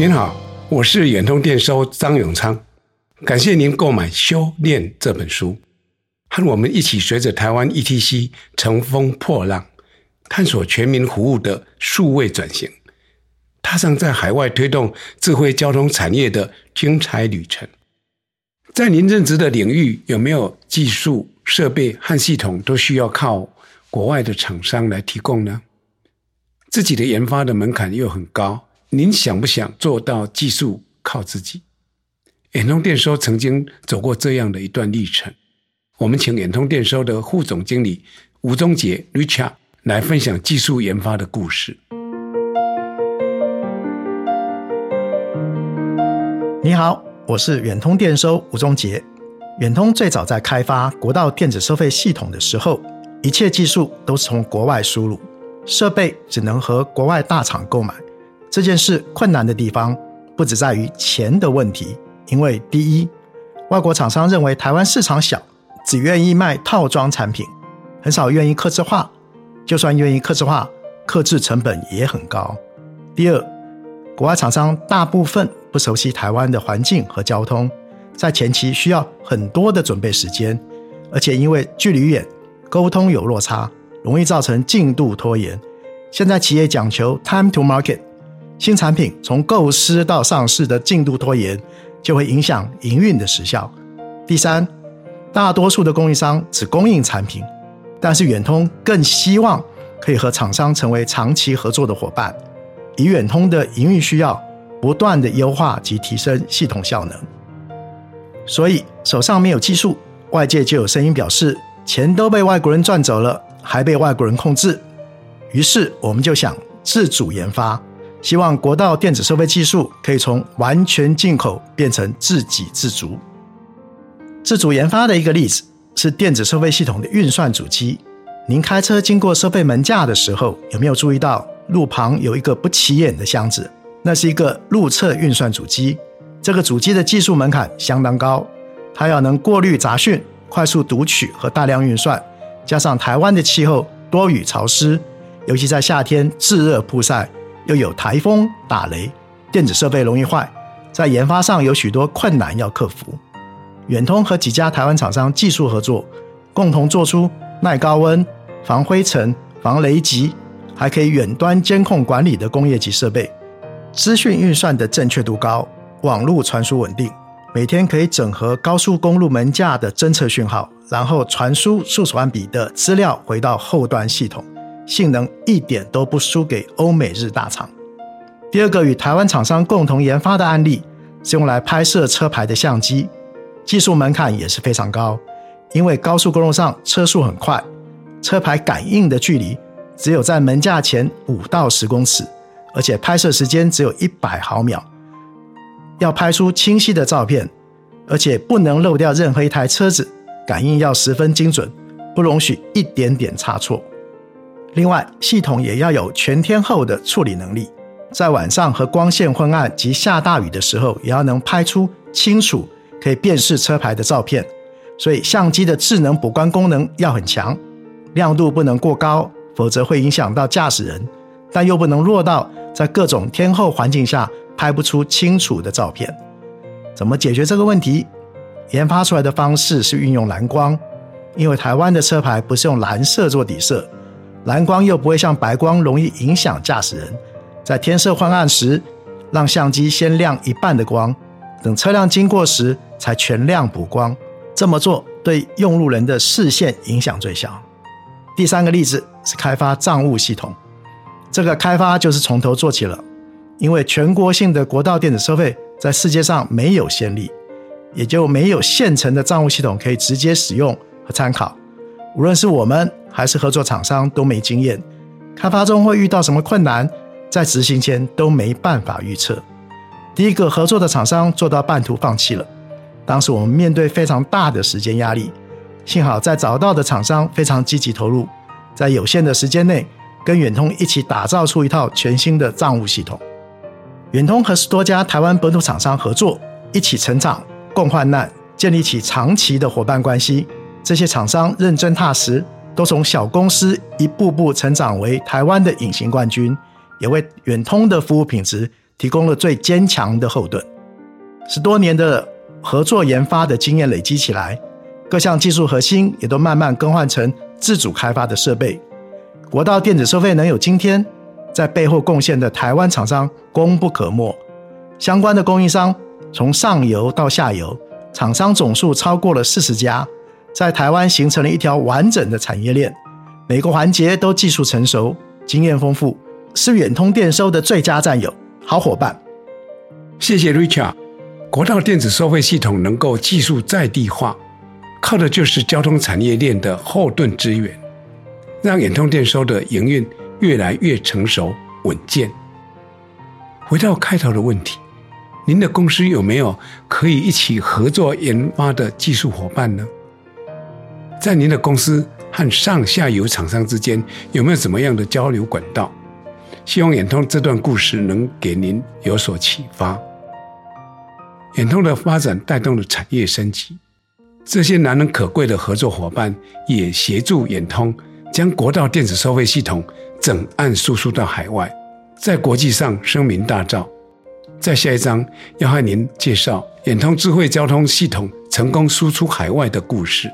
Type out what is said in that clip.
您好，我是远通电收张永昌，感谢您购买《修炼》这本书，和我们一起随着台湾 ETC 乘风破浪，探索全民服务的数位转型，踏上在海外推动智慧交通产业的精彩旅程。在您任职的领域，有没有技术设备和系统都需要靠国外的厂商来提供呢？自己的研发的门槛又很高。您想不想做到技术靠自己？远通电收曾经走过这样的一段历程。我们请远通电收的副总经理吴宗杰 Richard 来分享技术研发的故事。你好，我是远通电收吴宗杰。远通最早在开发国道电子收费系统的时候，一切技术都是从国外输入，设备只能和国外大厂购买。这件事困难的地方不只在于钱的问题，因为第一，外国厂商认为台湾市场小，只愿意卖套装产品，很少愿意刻制化，就算愿意刻制化，刻制成本也很高。第二，国外厂商大部分不熟悉台湾的环境和交通，在前期需要很多的准备时间，而且因为距离远，沟通有落差，容易造成进度拖延。现在企业讲求 time to market。新产品从构思到上市的进度拖延，就会影响营运的时效。第三，大多数的供应商只供应产品，但是远通更希望可以和厂商成为长期合作的伙伴，以远通的营运需要，不断的优化及提升系统效能。所以手上没有技术，外界就有声音表示钱都被外国人赚走了，还被外国人控制。于是我们就想自主研发。希望国道电子收费技术可以从完全进口变成自给自足。自主研发的一个例子是电子收费系统的运算主机。您开车经过收费门架的时候，有没有注意到路旁有一个不起眼的箱子？那是一个路测运算主机。这个主机的技术门槛相当高，它要能过滤杂讯、快速读取和大量运算，加上台湾的气候多雨潮湿，尤其在夏天炙热曝晒。又有台风打雷，电子设备容易坏，在研发上有许多困难要克服。远通和几家台湾厂商技术合作，共同做出耐高温、防灰尘、防雷击，还可以远端监控管理的工业级设备。资讯运算的正确度高，网络传输稳定，每天可以整合高速公路门架的侦测讯号，然后传输数十万笔的资料回到后端系统。性能一点都不输给欧美日大厂。第二个与台湾厂商共同研发的案例是用来拍摄车牌的相机，技术门槛也是非常高，因为高速公路上车速很快，车牌感应的距离只有在门架前五到十公尺，而且拍摄时间只有一百毫秒，要拍出清晰的照片，而且不能漏掉任何一台车子，感应要十分精准，不容许一点点差错。另外，系统也要有全天候的处理能力，在晚上和光线昏暗及下大雨的时候，也要能拍出清楚、可以辨识车牌的照片。所以，相机的智能补光功能要很强，亮度不能过高，否则会影响到驾驶人，但又不能弱到在各种天候环境下拍不出清楚的照片。怎么解决这个问题？研发出来的方式是运用蓝光，因为台湾的车牌不是用蓝色做底色。蓝光又不会像白光容易影响驾驶人，在天色昏暗时，让相机先亮一半的光，等车辆经过时才全亮补光。这么做对用路人的视线影响最小。第三个例子是开发账务系统，这个开发就是从头做起了，因为全国性的国道电子收费在世界上没有先例，也就没有现成的账务系统可以直接使用和参考。无论是我们。还是合作厂商都没经验，开发中会遇到什么困难，在执行前都没办法预测。第一个合作的厂商做到半途放弃了，当时我们面对非常大的时间压力，幸好在找到的厂商非常积极投入，在有限的时间内跟远通一起打造出一套全新的账务系统。远通和十多家台湾本土厂商合作，一起成长，共患难，建立起长期的伙伴关系。这些厂商认真踏实。都从小公司一步步成长为台湾的隐形冠军，也为远通的服务品质提供了最坚强的后盾。十多年的合作研发的经验累积起来，各项技术核心也都慢慢更换成自主开发的设备。国道电子收费能有今天，在背后贡献的台湾厂商功不可没。相关的供应商从上游到下游，厂商总数超过了四十家，在台湾形成了一条完整的产业链，每个环节都技术成熟、经验丰富，是远通电收的最佳战友、好伙伴。谢谢 Richard。国道电子收费系统能够技术在地化，靠的就是交通产业链的后盾支援。让远通电收的营运越来越成熟稳健。回到开头的问题，您的公司有没有可以一起合作研发的技术伙伴呢？在您的公司和上下游厂商之间有没有怎么样的交流管道？希望远通这段故事能给您有所启发。远通的发展带动了产业升级，这些难能可贵的合作伙伴也协助远通。将国道电子收费系统整案输出到海外，在国际上声名大噪。在下一章要和您介绍远通智慧交通系统成功输出海外的故事。